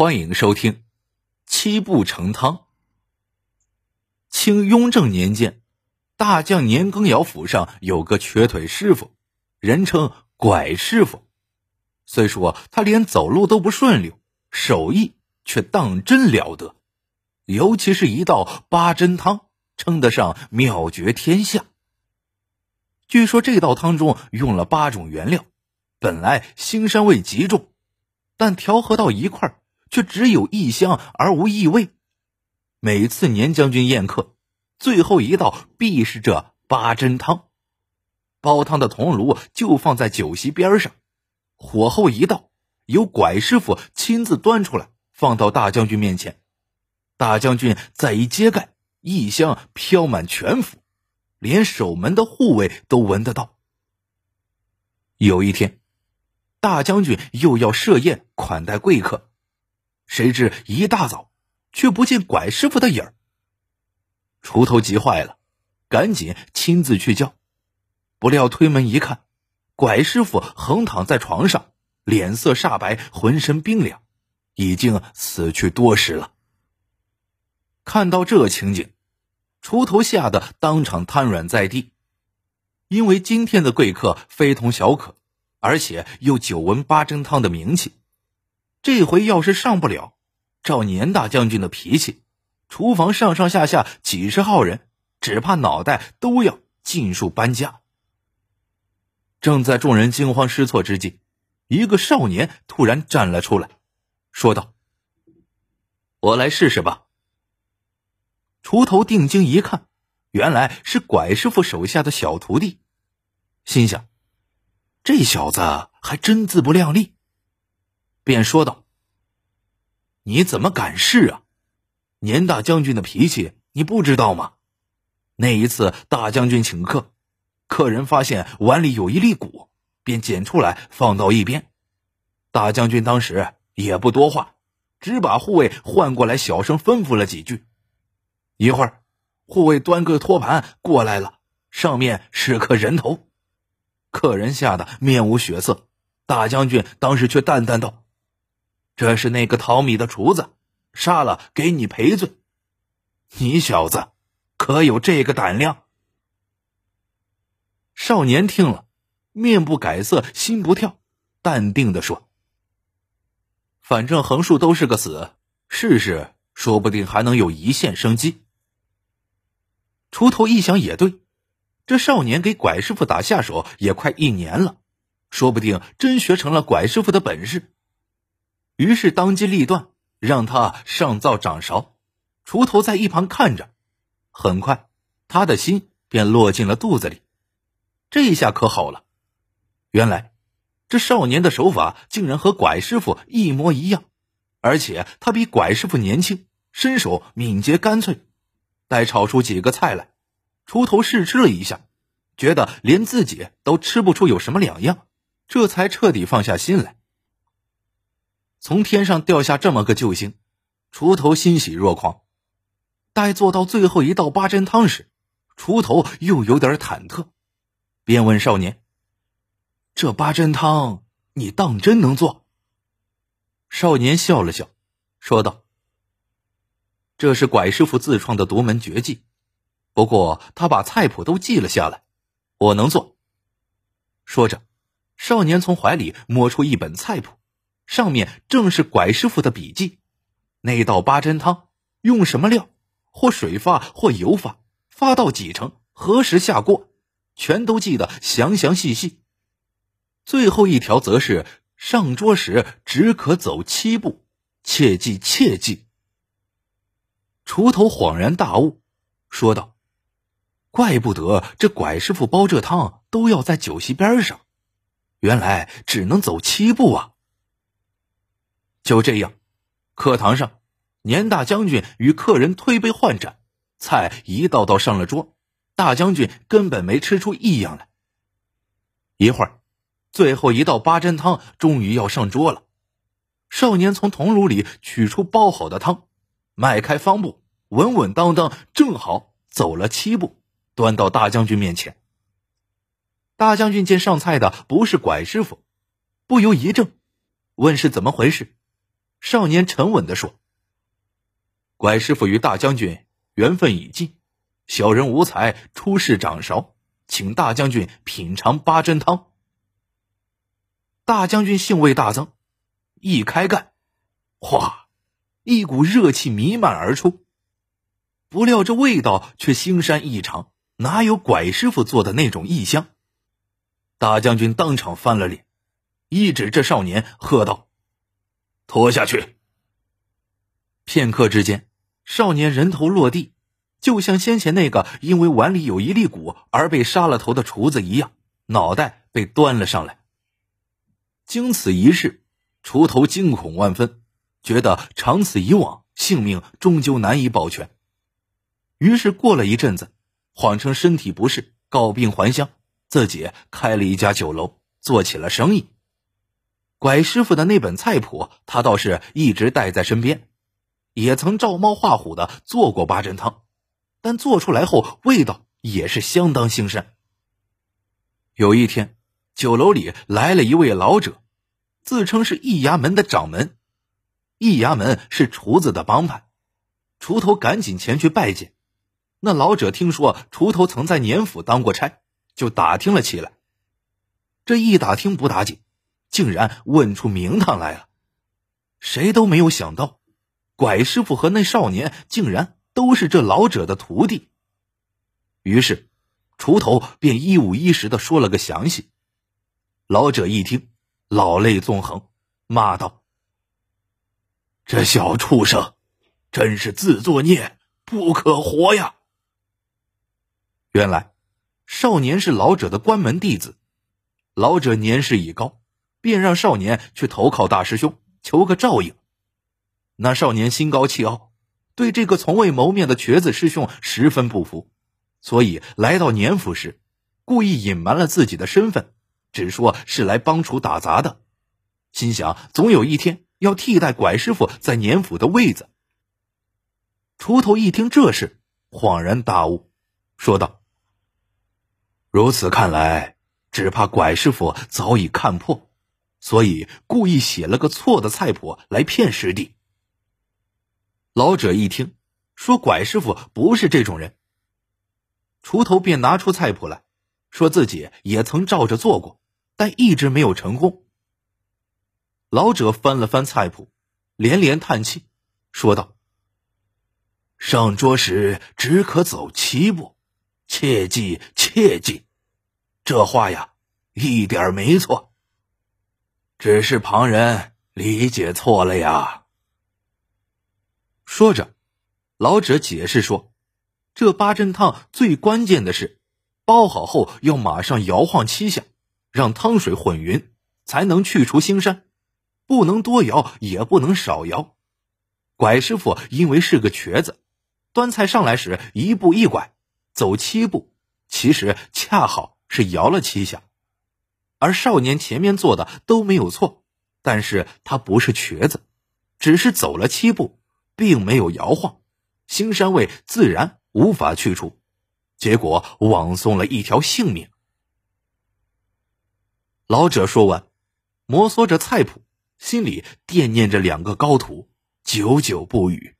欢迎收听《七步成汤》。清雍正年间，大将年羹尧府上有个瘸腿师傅，人称拐师傅。虽说他连走路都不顺溜，手艺却当真了得，尤其是一道八珍汤，称得上妙绝天下。据说这道汤中用了八种原料，本来腥膻味极重，但调和到一块儿。却只有异香而无异味。每次年将军宴客，最后一道必是这八珍汤。煲汤的铜炉就放在酒席边上，火候一到，由拐师傅亲自端出来，放到大将军面前。大将军再一揭盖，异香飘满全府，连守门的护卫都闻得到。有一天，大将军又要设宴款待贵客。谁知一大早，却不见拐师傅的影儿。锄头急坏了，赶紧亲自去叫。不料推门一看，拐师傅横躺在床上，脸色煞白，浑身冰凉，已经死去多时了。看到这情景，锄头吓得当场瘫软在地。因为今天的贵客非同小可，而且又久闻八珍汤的名气。这回要是上不了，照年大将军的脾气，厨房上上下下几十号人，只怕脑袋都要尽数搬家。正在众人惊慌失措之际，一个少年突然站了出来，说道：“我来试试吧。”锄头定睛一看，原来是拐师傅手下的小徒弟，心想：这小子还真自不量力。便说道：“你怎么敢试啊？年大将军的脾气你不知道吗？那一次大将军请客，客人发现碗里有一粒骨，便捡出来放到一边。大将军当时也不多话，只把护卫唤过来，小声吩咐了几句。一会儿，护卫端个托盘过来了，上面是颗人头。客人吓得面无血色，大将军当时却淡淡道。”这是那个淘米的厨子，杀了给你赔罪。你小子可有这个胆量？少年听了，面不改色，心不跳，淡定的说：“反正横竖都是个死，试试，说不定还能有一线生机。”锄头一想也对，这少年给拐师傅打下手也快一年了，说不定真学成了拐师傅的本事。于是当机立断，让他上灶掌勺，锄头在一旁看着。很快，他的心便落进了肚子里。这一下可好了，原来这少年的手法竟然和拐师傅一模一样，而且他比拐师傅年轻，身手敏捷干脆。待炒出几个菜来，锄头试吃了一下，觉得连自己都吃不出有什么两样，这才彻底放下心来。从天上掉下这么个救星，锄头欣喜若狂。待做到最后一道八珍汤时，锄头又有点忐忑，便问少年：“这八珍汤你当真能做？”少年笑了笑，说道：“这是拐师傅自创的独门绝技，不过他把菜谱都记了下来，我能做。”说着，少年从怀里摸出一本菜谱。上面正是拐师傅的笔记，那道八珍汤用什么料，或水发或油发，发到几成，何时下锅，全都记得详详细细。最后一条则是上桌时只可走七步，切记切记。锄头恍然大悟，说道：“怪不得这拐师傅煲这汤都要在酒席边上，原来只能走七步啊。”就这样，课堂上，年大将军与客人推杯换盏，菜一道道上了桌，大将军根本没吃出异样来。一会儿，最后一道八珍汤终于要上桌了。少年从铜炉里取出煲好的汤，迈开方步，稳稳当当，正好走了七步，端到大将军面前。大将军见上菜的不是拐师傅，不由一怔，问是怎么回事。少年沉稳的说：“拐师傅与大将军缘分已尽，小人无才出世掌勺，请大将军品尝八珍汤。”大将军兴味大增，一开盖，哗，一股热气弥漫而出。不料这味道却腥膻异常，哪有拐师傅做的那种异香？大将军当场翻了脸，一指这少年，喝道：“拖下去！”片刻之间，少年人头落地，就像先前那个因为碗里有一粒骨而被杀了头的厨子一样，脑袋被端了上来。经此一事，锄头惊恐万分，觉得长此以往，性命终究难以保全。于是过了一阵子，谎称身体不适，告病还乡，自己开了一家酒楼，做起了生意。拐师傅的那本菜谱，他倒是一直带在身边，也曾照猫画虎的做过八珍汤，但做出来后味道也是相当腥膻。有一天。酒楼里来了一位老者，自称是易衙门的掌门。易衙门是厨子的帮派，锄头赶紧前去拜见。那老者听说锄头曾在年府当过差，就打听了起来。这一打听不打紧，竟然问出名堂来了。谁都没有想到，拐师傅和那少年竟然都是这老者的徒弟。于是，锄头便一五一十的说了个详细。老者一听，老泪纵横，骂道：“这小畜生，真是自作孽不可活呀！”原来，少年是老者的关门弟子，老者年事已高，便让少年去投靠大师兄，求个照应。那少年心高气傲，对这个从未谋面的瘸子师兄十分不服，所以来到年府时，故意隐瞒了自己的身份。只说是来帮厨打杂的，心想总有一天要替代拐师傅在年府的位子。锄头一听这事，恍然大悟，说道：“如此看来，只怕拐师傅早已看破，所以故意写了个错的菜谱来骗师弟。”老者一听，说：“拐师傅不是这种人。”锄头便拿出菜谱来，说自己也曾照着做过。但一直没有成功。老者翻了翻菜谱，连连叹气，说道：“上桌时只可走七步，切记切记。这话呀，一点没错。只是旁人理解错了呀。”说着，老者解释说：“这八珍汤最关键的是，煲好后要马上摇晃七下。”让汤水混匀，才能去除腥膻，不能多摇，也不能少摇。拐师傅因为是个瘸子，端菜上来时一步一拐，走七步，其实恰好是摇了七下。而少年前面做的都没有错，但是他不是瘸子，只是走了七步，并没有摇晃，腥膻味自然无法去除，结果枉送了一条性命。老者说完，摩挲着菜谱，心里惦念着两个高徒，久久不语。